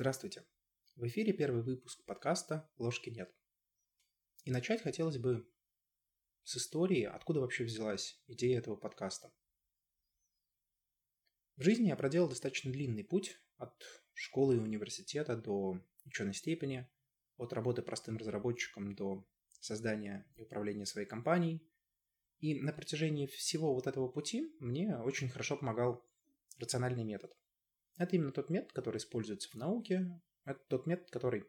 Здравствуйте. В эфире первый выпуск подкаста «Ложки нет». И начать хотелось бы с истории, откуда вообще взялась идея этого подкаста. В жизни я проделал достаточно длинный путь от школы и университета до ученой степени, от работы простым разработчиком до создания и управления своей компанией. И на протяжении всего вот этого пути мне очень хорошо помогал рациональный метод. Это именно тот метод, который используется в науке. Это тот метод, который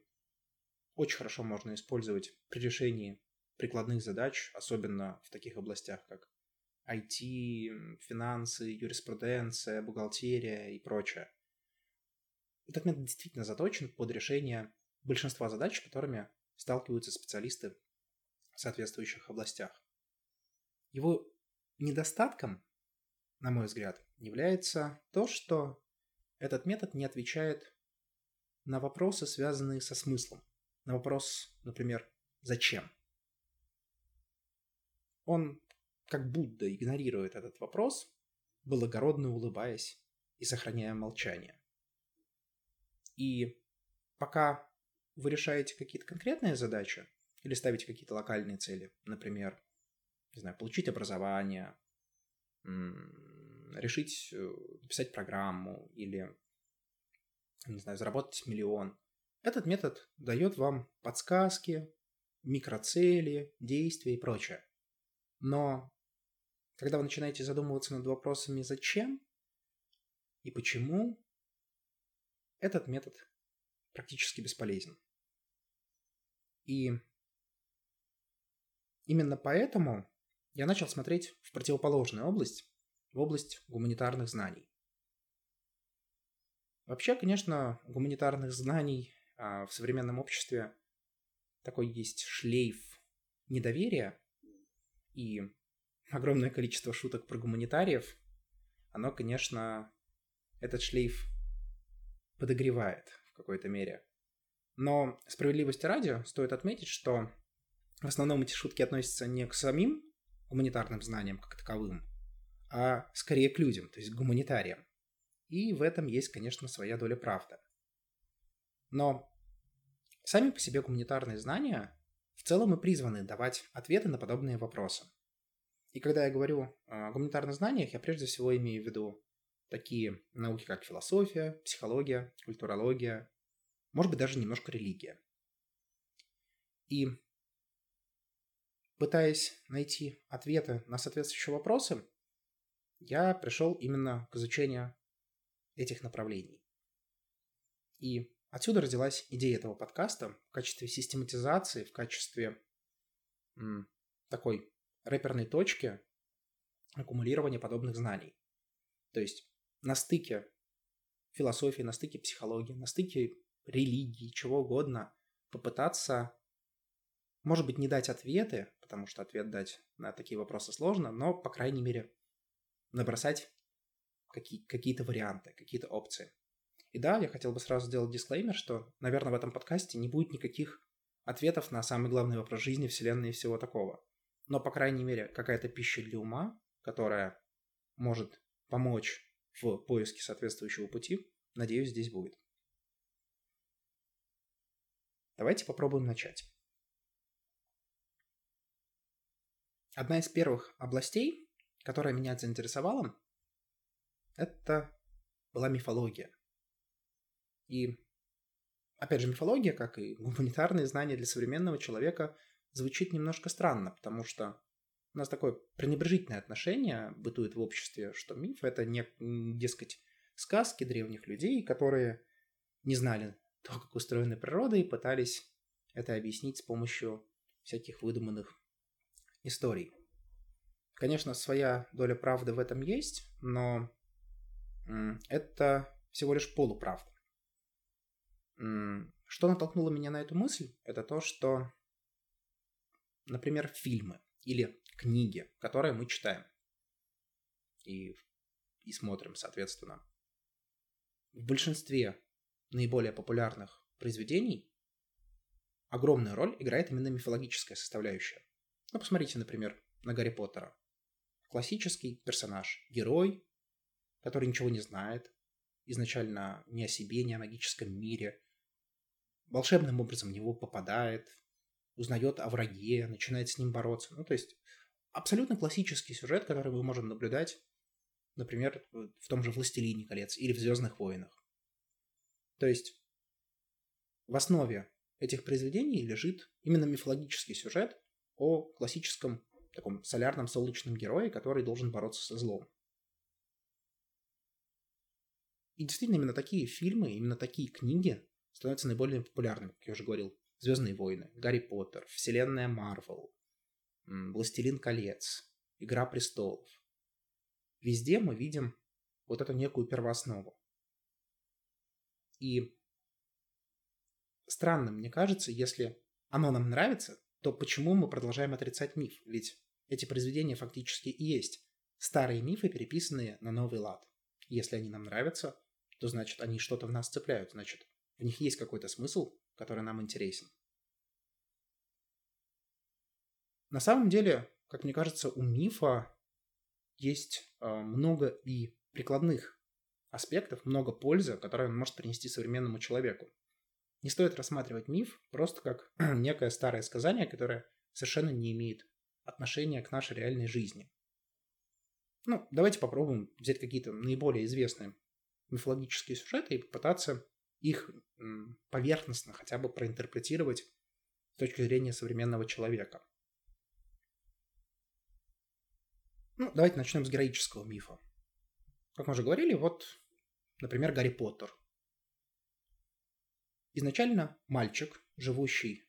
очень хорошо можно использовать при решении прикладных задач, особенно в таких областях, как IT, финансы, юриспруденция, бухгалтерия и прочее. Этот метод действительно заточен под решение большинства задач, с которыми сталкиваются специалисты в соответствующих областях. Его недостатком, на мой взгляд, является то, что этот метод не отвечает на вопросы, связанные со смыслом. На вопрос, например, «зачем?». Он как будто игнорирует этот вопрос, благородно улыбаясь и сохраняя молчание. И пока вы решаете какие-то конкретные задачи или ставите какие-то локальные цели, например, не знаю, получить образование, решить э, написать программу или, не знаю, заработать миллион. Этот метод дает вам подсказки, микроцели, действия и прочее. Но когда вы начинаете задумываться над вопросами «зачем?» и «почему?», этот метод практически бесполезен. И именно поэтому я начал смотреть в противоположную область, область гуманитарных знаний. Вообще, конечно, гуманитарных знаний а, в современном обществе такой есть шлейф недоверия и огромное количество шуток про гуманитариев, оно, конечно, этот шлейф подогревает в какой-то мере. Но справедливости ради стоит отметить, что в основном эти шутки относятся не к самим гуманитарным знаниям как таковым, а скорее к людям, то есть к гуманитариям. И в этом есть, конечно, своя доля правды. Но сами по себе гуманитарные знания в целом и призваны давать ответы на подобные вопросы. И когда я говорю о гуманитарных знаниях, я прежде всего имею в виду такие науки, как философия, психология, культурология, может быть, даже немножко религия. И пытаясь найти ответы на соответствующие вопросы, я пришел именно к изучению этих направлений. И отсюда родилась идея этого подкаста в качестве систематизации, в качестве м, такой рэперной точки аккумулирования подобных знаний. То есть на стыке философии, на стыке психологии, на стыке религии, чего угодно, попытаться, может быть, не дать ответы, потому что ответ дать на такие вопросы сложно, но, по крайней мере, набросать какие- какие-то варианты, какие-то опции. И да, я хотел бы сразу сделать дисклеймер, что, наверное, в этом подкасте не будет никаких ответов на самый главный вопрос жизни, Вселенной и всего такого. Но, по крайней мере, какая-то пища для ума, которая может помочь в поиске соответствующего пути, надеюсь, здесь будет. Давайте попробуем начать. Одна из первых областей, которая меня заинтересовала, это была мифология. И, опять же, мифология, как и гуманитарные знания для современного человека, звучит немножко странно, потому что у нас такое пренебрежительное отношение бытует в обществе, что миф — это, не, дескать, сказки древних людей, которые не знали то, как устроена природа, и пытались это объяснить с помощью всяких выдуманных историй. Конечно, своя доля правды в этом есть, но это всего лишь полуправда. Что натолкнуло меня на эту мысль, это то, что, например, фильмы или книги, которые мы читаем и, и смотрим, соответственно, в большинстве наиболее популярных произведений огромную роль играет именно мифологическая составляющая. Ну, посмотрите, например, на Гарри Поттера классический персонаж, герой, который ничего не знает, изначально не о себе, не о магическом мире. Волшебным образом в него попадает, узнает о враге, начинает с ним бороться. Ну, то есть абсолютно классический сюжет, который мы можем наблюдать, например, в том же «Властелине колец» или в «Звездных войнах». То есть в основе этих произведений лежит именно мифологический сюжет о классическом таком солярном солнечном герое, который должен бороться со злом. И действительно, именно такие фильмы, именно такие книги становятся наиболее популярными, как я уже говорил. «Звездные войны», «Гарри Поттер», «Вселенная Марвел», «Властелин колец», «Игра престолов». Везде мы видим вот эту некую первооснову. И странно, мне кажется, если оно нам нравится, то почему мы продолжаем отрицать миф? Ведь эти произведения фактически и есть старые мифы, переписанные на новый лад. Если они нам нравятся, то значит они что-то в нас цепляют, значит в них есть какой-то смысл, который нам интересен. На самом деле, как мне кажется, у мифа есть э, много и прикладных аспектов, много пользы, которые он может принести современному человеку. Не стоит рассматривать миф просто как некое старое сказание, которое совершенно не имеет отношения к нашей реальной жизни. Ну, давайте попробуем взять какие-то наиболее известные мифологические сюжеты и попытаться их поверхностно хотя бы проинтерпретировать с точки зрения современного человека. Ну, давайте начнем с героического мифа. Как мы уже говорили, вот, например, Гарри Поттер. Изначально мальчик, живущий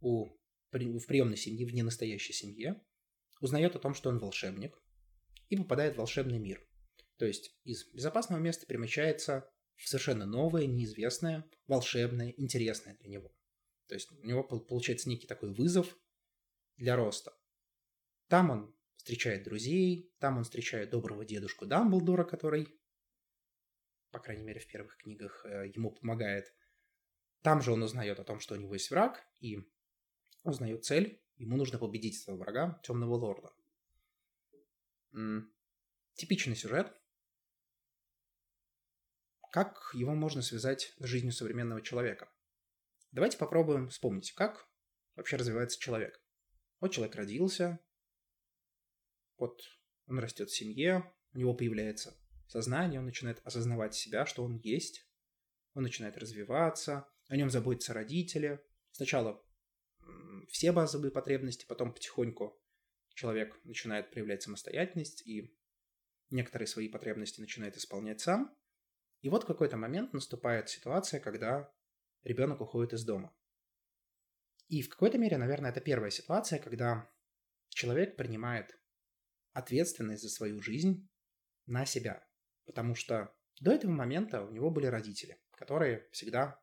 у, в приемной семье, в ненастоящей семье, узнает о том, что он волшебник, и попадает в волшебный мир. То есть из безопасного места перемещается в совершенно новое, неизвестное, волшебное, интересное для него. То есть у него получается некий такой вызов для роста. Там он встречает друзей, там он встречает доброго дедушку Дамблдора, который, по крайней мере, в первых книгах э, ему помогает там же он узнает о том, что у него есть враг, и узнает цель. Ему нужно победить своего врага, Темного Лорда. Типичный сюжет. Как его можно связать с жизнью современного человека? Давайте попробуем вспомнить, как вообще развивается человек. Вот человек родился, вот он растет в семье, у него появляется сознание, он начинает осознавать себя, что он есть, он начинает развиваться, о нем заботятся родители. Сначала все базовые потребности, потом потихоньку человек начинает проявлять самостоятельность и некоторые свои потребности начинает исполнять сам. И вот в какой-то момент наступает ситуация, когда ребенок уходит из дома. И в какой-то мере, наверное, это первая ситуация, когда человек принимает ответственность за свою жизнь на себя. Потому что до этого момента у него были родители, которые всегда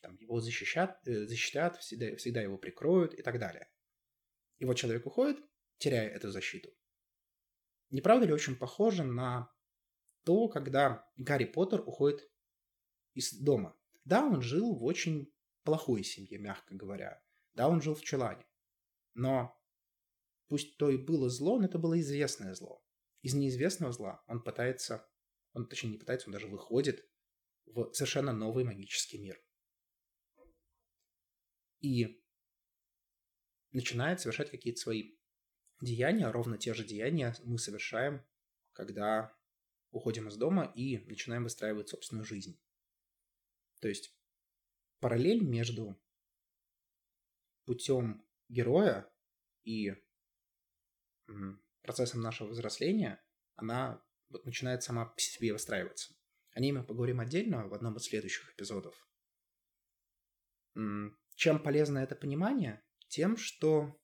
там, его защищат, э, защитят, всегда, всегда его прикроют и так далее. И вот человек уходит, теряя эту защиту. Не правда ли очень похоже на то, когда Гарри Поттер уходит из дома? Да, он жил в очень плохой семье, мягко говоря. Да, он жил в чулане. Но пусть то и было зло, но это было известное зло. Из неизвестного зла он пытается, он точнее не пытается, он даже выходит в совершенно новый магический мир и начинает совершать какие-то свои деяния, ровно те же деяния мы совершаем, когда уходим из дома и начинаем выстраивать собственную жизнь. То есть параллель между путем героя и процессом нашего взросления, она вот начинает сама по себе выстраиваться. О ней мы поговорим отдельно в одном из следующих эпизодов. Чем полезно это понимание? Тем, что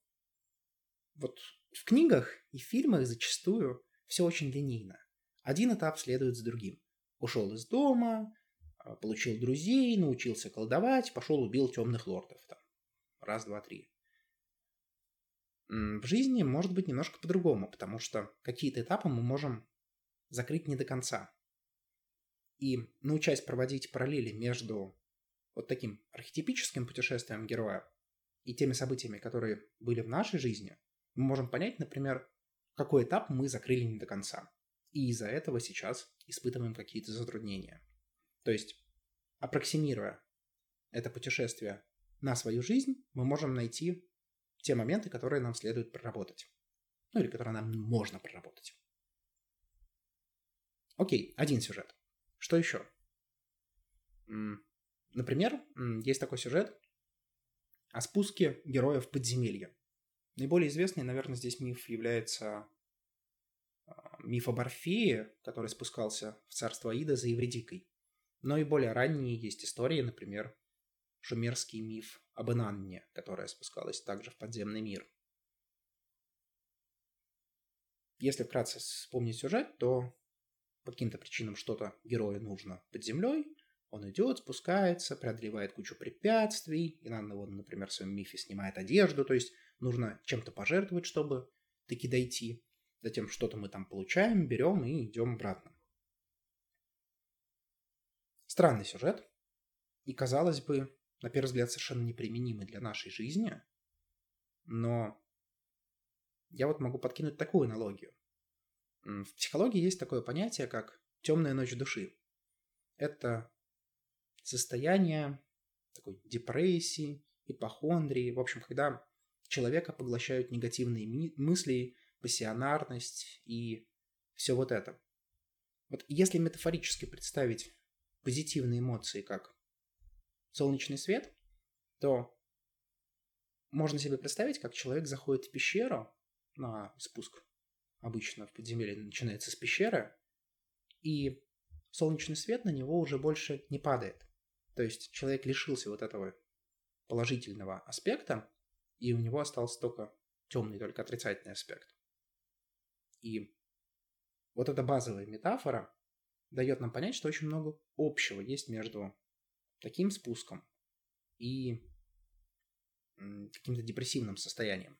вот в книгах и фильмах зачастую все очень линейно. Один этап следует за другим. Ушел из дома, а, получил друзей, научился колдовать, пошел убил темных лордов. Там. Раз, два, три. В жизни может быть немножко по-другому, потому что какие-то этапы мы можем закрыть не до конца. И научаясь проводить параллели между вот таким архетипическим путешествием героя и теми событиями, которые были в нашей жизни, мы можем понять, например, какой этап мы закрыли не до конца. и из-за этого сейчас испытываем какие-то затруднения. То есть, аппроксимируя это путешествие на свою жизнь, мы можем найти те моменты, которые нам следует проработать. Ну или которые нам можно проработать. Окей, один сюжет. Что еще? Например, есть такой сюжет о спуске героев в подземелье. Наиболее известный, наверное, здесь миф является а, миф об Орфее, который спускался в царство Аида за Евредикой. Но и более ранние есть истории, например, шумерский миф об Инанне, которая спускалась также в подземный мир. Если вкратце вспомнить сюжет, то по каким-то причинам что-то герою нужно под землей, он идет, спускается, преодолевает кучу препятствий. И надо, вот, например, в своем мифе снимает одежду, то есть нужно чем-то пожертвовать, чтобы таки дойти. Затем что-то мы там получаем, берем и идем обратно. Странный сюжет. И, казалось бы, на первый взгляд, совершенно неприменимый для нашей жизни. Но я вот могу подкинуть такую аналогию. В психологии есть такое понятие, как темная ночь души. Это состояние такой депрессии, ипохондрии, в общем, когда человека поглощают негативные мысли, пассионарность и все вот это. Вот если метафорически представить позитивные эмоции как солнечный свет, то можно себе представить, как человек заходит в пещеру на спуск. Обычно в подземелье начинается с пещеры, и солнечный свет на него уже больше не падает. То есть человек лишился вот этого положительного аспекта, и у него остался только темный, только отрицательный аспект. И вот эта базовая метафора дает нам понять, что очень много общего есть между таким спуском и каким-то депрессивным состоянием.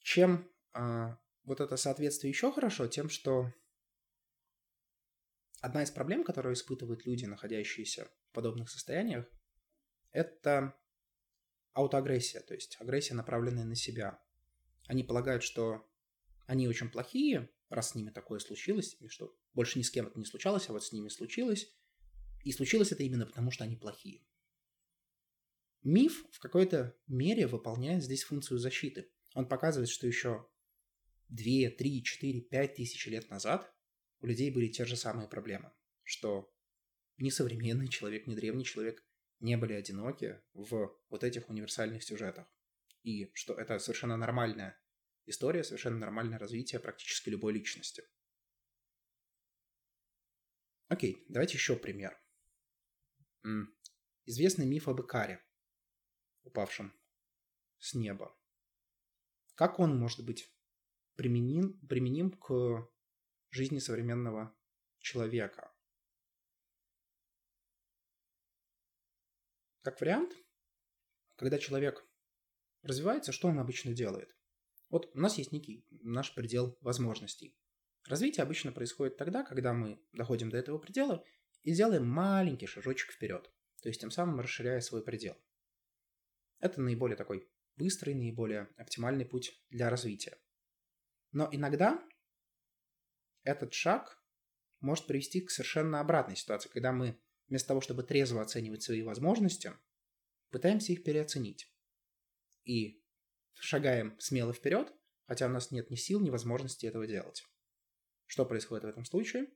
Чем а, вот это соответствие еще хорошо, тем, что Одна из проблем, которую испытывают люди, находящиеся в подобных состояниях, это аутоагрессия, то есть агрессия, направленная на себя. Они полагают, что они очень плохие, раз с ними такое случилось, и что больше ни с кем это не случалось, а вот с ними случилось. И случилось это именно потому, что они плохие. Миф в какой-то мере выполняет здесь функцию защиты. Он показывает, что еще 2, 3, 4, 5 тысяч лет назад у людей были те же самые проблемы, что ни современный человек, ни древний человек не были одиноки в вот этих универсальных сюжетах. И что это совершенно нормальная история, совершенно нормальное развитие практически любой личности. Окей, давайте еще пример. Известный миф об Икаре, упавшем с неба. Как он может быть применим, применим к жизни современного человека. Как вариант, когда человек развивается, что он обычно делает? Вот у нас есть некий наш предел возможностей. Развитие обычно происходит тогда, когда мы доходим до этого предела и делаем маленький шажочек вперед, то есть тем самым расширяя свой предел. Это наиболее такой быстрый, наиболее оптимальный путь для развития. Но иногда этот шаг может привести к совершенно обратной ситуации, когда мы вместо того, чтобы трезво оценивать свои возможности, пытаемся их переоценить. И шагаем смело вперед, хотя у нас нет ни сил, ни возможности этого делать. Что происходит в этом случае?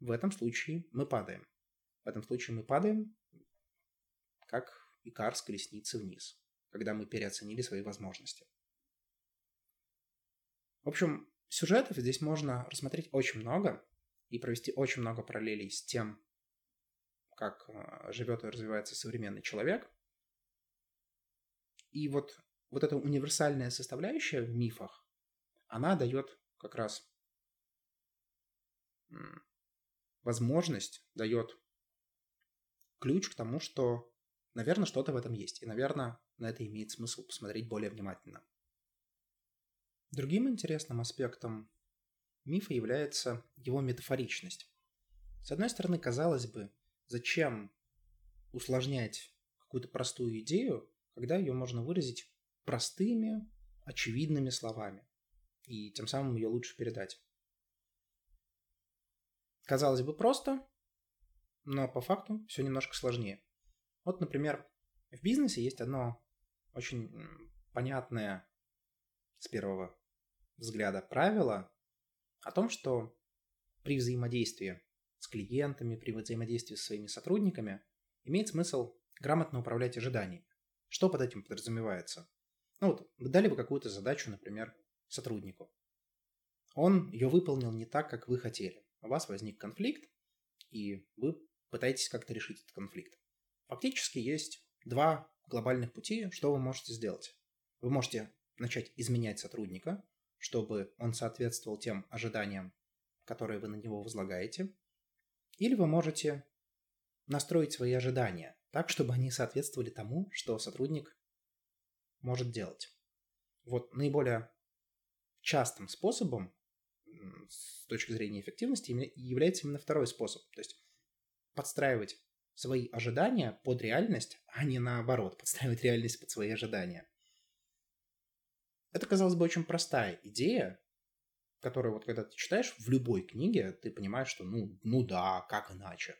В этом случае мы падаем. В этом случае мы падаем, как икар с колесницы вниз, когда мы переоценили свои возможности. В общем, Сюжетов здесь можно рассмотреть очень много и провести очень много параллелей с тем, как э, живет и развивается современный человек. И вот, вот эта универсальная составляющая в мифах, она дает как раз возможность, дает ключ к тому, что, наверное, что-то в этом есть. И, наверное, на это имеет смысл посмотреть более внимательно. Другим интересным аспектом мифа является его метафоричность. С одной стороны, казалось бы, зачем усложнять какую-то простую идею, когда ее можно выразить простыми, очевидными словами. и тем самым ее лучше передать. Казалось бы, просто, но по факту все немножко сложнее. Вот, например, в бизнесе есть одно очень понятное с первого взгляда правило о том, что при взаимодействии с клиентами, при взаимодействии со своими сотрудниками имеет смысл грамотно управлять ожиданиями. Что под этим подразумевается? Ну вот, вы дали бы какую-то задачу, например, сотруднику. Он ее выполнил не так, как вы хотели. У вас возник конфликт, и вы пытаетесь как-то решить этот конфликт. Фактически есть два глобальных пути, что вы можете сделать. Вы можете начать изменять сотрудника, чтобы он соответствовал тем ожиданиям, которые вы на него возлагаете. Или вы можете настроить свои ожидания так, чтобы они соответствовали тому, что сотрудник может делать. Вот наиболее частым способом с точки зрения эффективности является именно второй способ. То есть подстраивать свои ожидания под реальность, а не наоборот, подстраивать реальность под свои ожидания. Это, казалось бы, очень простая идея, которую вот когда ты читаешь в любой книге, ты понимаешь, что ну, ну да, как иначе.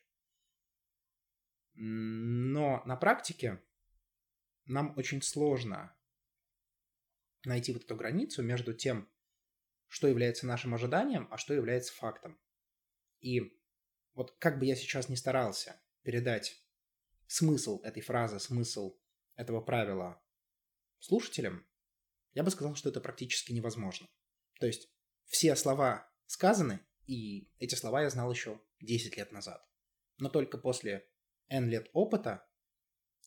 Но на практике нам очень сложно найти вот эту границу между тем, что является нашим ожиданием, а что является фактом. И вот как бы я сейчас не старался передать смысл этой фразы, смысл этого правила слушателям, я бы сказал, что это практически невозможно. То есть все слова сказаны, и эти слова я знал еще 10 лет назад. Но только после N лет опыта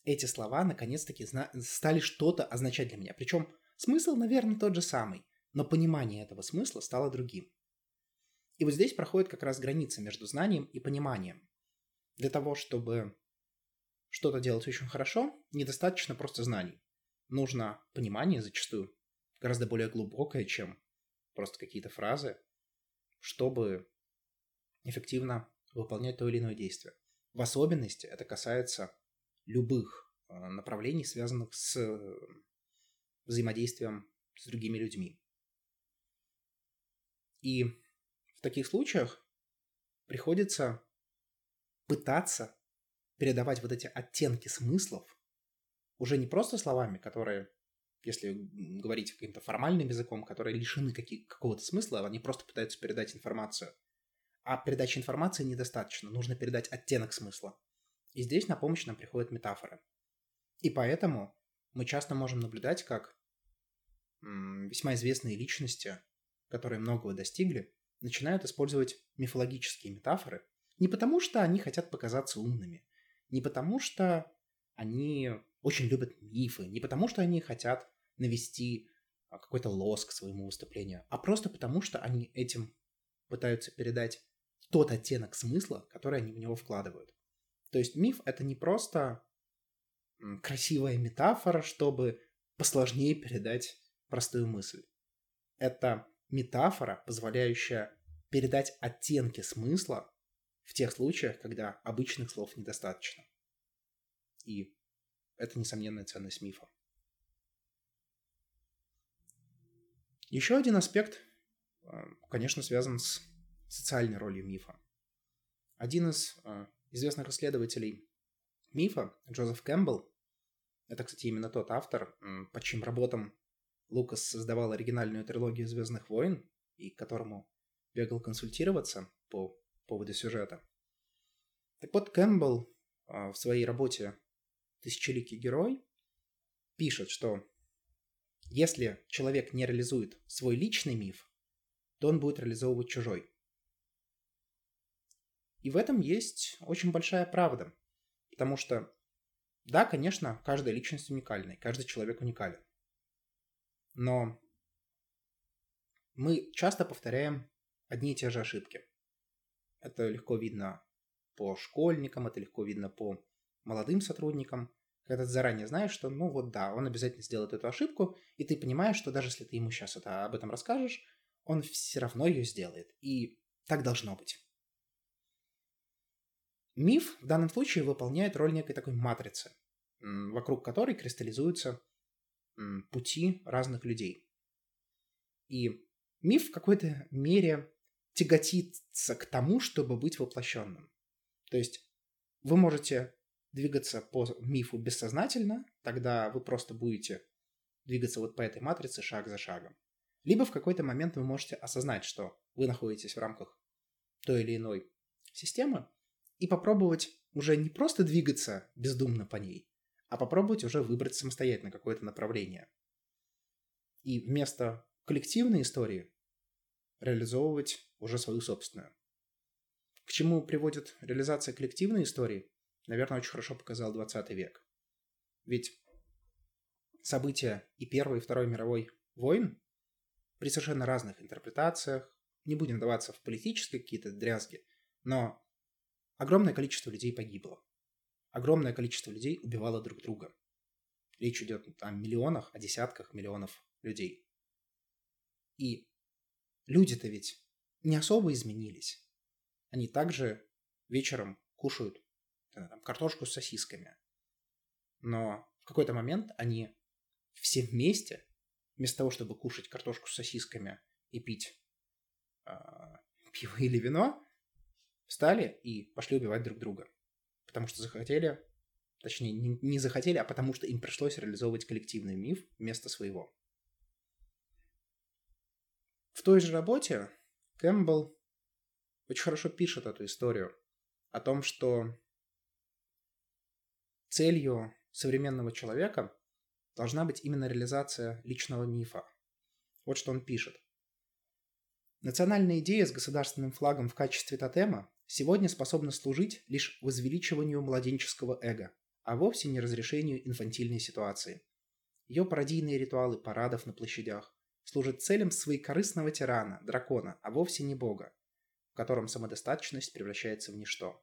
эти слова наконец-таки стали что-то означать для меня. Причем смысл, наверное, тот же самый, но понимание этого смысла стало другим. И вот здесь проходит как раз граница между знанием и пониманием. Для того, чтобы что-то делать очень хорошо, недостаточно просто знаний. Нужно понимание зачастую гораздо более глубокое, чем просто какие-то фразы, чтобы эффективно выполнять то или иное действие. В особенности это касается любых э, направлений, связанных с э, взаимодействием с другими людьми. И в таких случаях приходится пытаться передавать вот эти оттенки смыслов уже не просто словами, которые, если говорить каким-то формальным языком, которые лишены каких- какого-то смысла, они просто пытаются передать информацию. А передачи информации недостаточно, нужно передать оттенок смысла. И здесь на помощь нам приходят метафоры. И поэтому мы часто можем наблюдать, как весьма известные личности, которые многого достигли, начинают использовать мифологические метафоры не потому, что они хотят показаться умными, не потому, что они очень любят мифы, не потому, что они хотят навести а, какой-то лоск своему выступлению, а просто потому, что они этим пытаются передать тот оттенок смысла, который они в него вкладывают. То есть миф — это не просто красивая метафора, чтобы посложнее передать простую мысль. Это метафора, позволяющая передать оттенки смысла в тех случаях, когда обычных слов недостаточно. И это несомненная ценность мифа. Еще один аспект, э, конечно, связан с социальной ролью мифа. Один из э, известных исследователей мифа, Джозеф Кэмпбелл, это, кстати, именно тот автор, по чьим работам Лукас создавал оригинальную трилогию «Звездных войн», и к которому бегал консультироваться по поводу сюжета. Так вот, Кэмпбелл а, в своей работе «Тысячеликий герой» пишет, что если человек не реализует свой личный миф, то он будет реализовывать чужой. И в этом есть очень большая правда. Потому что, да, конечно, каждая личность уникальна, каждый человек уникален. Но мы часто повторяем одни и те же ошибки. Это легко видно по школьникам, это легко видно по молодым сотрудникам, когда ты заранее знаешь, что, ну вот да, он обязательно сделает эту ошибку, и ты понимаешь, что даже если ты ему сейчас это, об этом расскажешь, он все равно ее сделает. И так должно быть. Миф в данном случае выполняет роль некой такой матрицы, вокруг которой кристаллизуются пути разных людей. И миф в какой-то мере тяготится к тому, чтобы быть воплощенным. То есть вы можете двигаться по мифу бессознательно, тогда вы просто будете двигаться вот по этой матрице шаг за шагом. Либо в какой-то момент вы можете осознать, что вы находитесь в рамках той или иной системы, и попробовать уже не просто двигаться бездумно по ней, а попробовать уже выбрать самостоятельно какое-то направление. И вместо коллективной истории реализовывать уже свою собственную. К чему приводит реализация коллективной истории, наверное, очень хорошо показал 20 век. Ведь события и Первой, и Второй мировой войн при совершенно разных интерпретациях, не будем даваться в политические какие-то дрязги, но огромное количество людей погибло. Огромное количество людей убивало друг друга. Речь идет о миллионах, о десятках миллионов людей. И люди-то ведь не особо изменились. Они также вечером кушают там, картошку с сосисками. Но в какой-то момент они все вместе, вместо того, чтобы кушать картошку с сосисками и пить э, пиво или вино, встали и пошли убивать друг друга. Потому что захотели, точнее, не, не захотели, а потому что им пришлось реализовывать коллективный миф вместо своего. В той же работе Кэмпбелл очень хорошо пишет эту историю о том, что целью современного человека должна быть именно реализация личного мифа. Вот что он пишет. Национальная идея с государственным флагом в качестве тотема сегодня способна служить лишь возвеличиванию младенческого эго, а вовсе не разрешению инфантильной ситуации. Ее пародийные ритуалы парадов на площадях, служит целям своекорыстного тирана, дракона, а вовсе не бога, в котором самодостаточность превращается в ничто.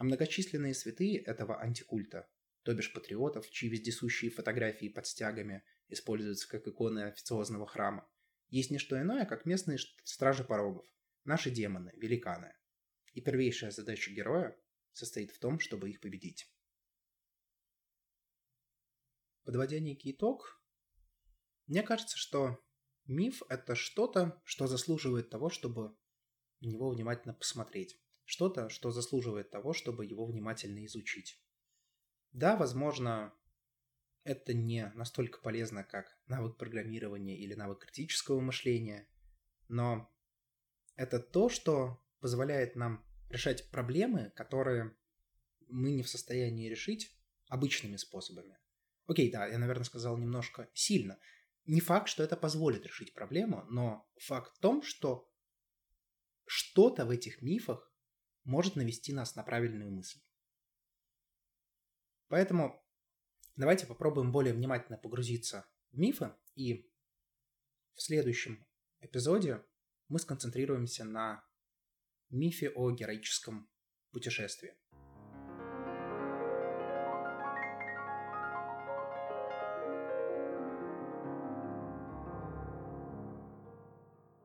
А многочисленные святые этого антикульта, то бишь патриотов, чьи вездесущие фотографии под стягами используются как иконы официозного храма, есть не что иное, как местные стражи порогов, наши демоны, великаны. И первейшая задача героя состоит в том, чтобы их победить. Подводя некий итог, мне кажется, что Миф — это что-то, что заслуживает того, чтобы в него внимательно посмотреть. Что-то, что заслуживает того, чтобы его внимательно изучить. Да, возможно, это не настолько полезно, как навык программирования или навык критического мышления, но это то, что позволяет нам решать проблемы, которые мы не в состоянии решить обычными способами. Окей, да, я, наверное, сказал немножко сильно, не факт, что это позволит решить проблему, но факт в том, что что-то в этих мифах может навести нас на правильную мысль. Поэтому давайте попробуем более внимательно погрузиться в мифы, и в следующем эпизоде мы сконцентрируемся на мифе о героическом путешествии.